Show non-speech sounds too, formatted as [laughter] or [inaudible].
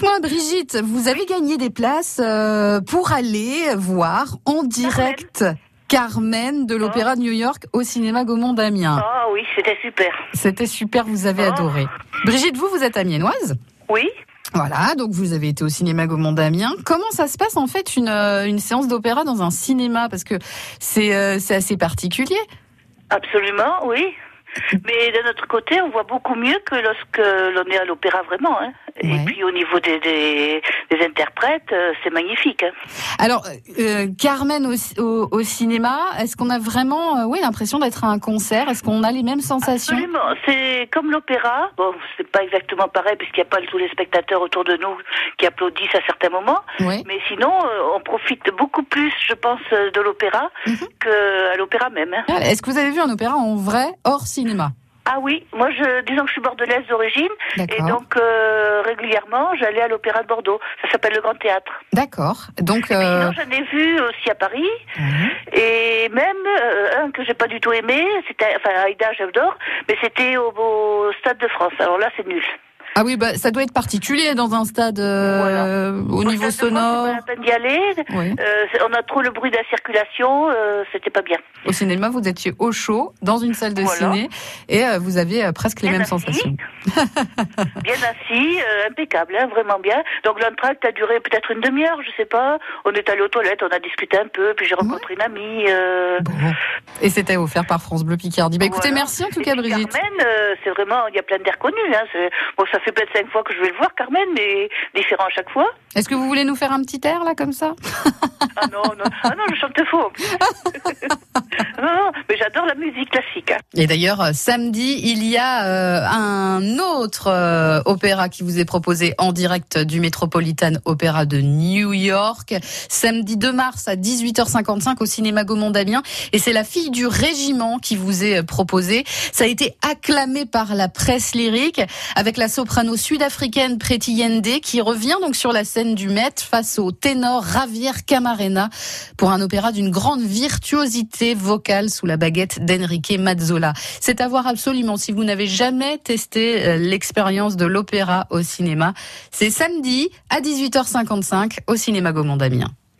Dites-moi, Brigitte, vous avez gagné des places euh, pour aller voir en direct Carmen de l'Opéra de New York au cinéma Gaumont d'Amiens. Oh oui, c'était super. C'était super, vous avez Oh. adoré. Brigitte, vous, vous êtes amiénoise Oui. Voilà, donc vous avez été au cinéma Gaumont d'Amiens. Comment ça se passe en fait une, euh, une séance d'opéra dans un cinéma? Parce que c'est euh, c'est assez particulier. Absolument, oui. Mais d'un autre côté, on voit beaucoup mieux que lorsque l'on est à l'opéra vraiment. Hein. Ouais. Et puis au niveau des, des, des interprètes, euh, c'est magnifique. Hein. Alors, euh, Carmen au, au, au cinéma, est-ce qu'on a vraiment euh, oui, l'impression d'être à un concert? Est-ce qu'on a les mêmes sensations? Absolument. C'est comme l'opéra. Bon, c'est pas exactement pareil puisqu'il n'y a pas tous les spectateurs autour de nous qui applaudissent à certains moments. Oui. Mais sinon, euh, on profite beaucoup plus, je pense, euh, de l'opéra Mhm. qu'à l'opéra même. hein. Est-ce que vous avez vu un opéra en vrai hors cinéma? Ah oui, moi, je, disons que je suis bordelaise d'origine. Et donc, euh, régulièrement, j'allais à l'Opéra de Bordeaux. Ça s'appelle le Grand Théâtre. D'accord. Donc, euh, j'en ai vu aussi à Paris. mhm. Et même euh, un que j'ai pas du tout aimé, c'était, enfin, Aïda, j'adore, mais c'était au, au Stade de France. Alors là, c'est nul. Ah oui, bah, ça doit être particulier dans un stade euh, au niveau sonore. Pas la peine d'y aller. Oui. Euh, on a trop le bruit de la circulation. euh, c'était pas bien. Au cinéma, vous étiez au chaud dans une salle de Voilà. ciné et euh, vous aviez presque les mêmes assis. sensations. [laughs] Bien assis, impeccable, hein, vraiment bien. Donc l'entracte a duré peut-être une demi-heure, je sais pas. On est allé aux toilettes, on a discuté un peu, puis j'ai rencontré une amie. Bon. Et c'était offert par France Bleu Picardie. Bah, écoutez, Voilà. merci en tout Et cas, Brigitte. C'est vraiment, il y a plein d'air connus. Hein, c'est- bon, ça fait peut-être cinq fois que je vais le voir, Carmen, mais différent à chaque fois. Est-ce que vous voulez nous faire un petit air là comme ça? Ah non, non, ah non, je chante faux. [laughs] en plus. non, non, mais j'adore Et d'ailleurs, euh, samedi, il y a euh, un autre euh, opéra qui vous est proposé en direct du Metropolitan Opera de New York. Samedi 2 mars à 18h55 au cinéma Gaumont. Et c'est La fille du régiment qui vous est euh, proposé. Ça a été acclamé par la presse lyrique avec la soprano sud-africaine Pretty Yende qui revient donc sur la scène du Met face au ténor Javier Camarena pour un opéra d'une grande virtuosité vocale sous la baguette d'Enrique Mazzola. C'est à voir absolument si vous n'avez jamais testé euh, l'expérience de l'opéra au cinéma. C'est samedi à 18h55 au cinéma Gaumont d'Amiens.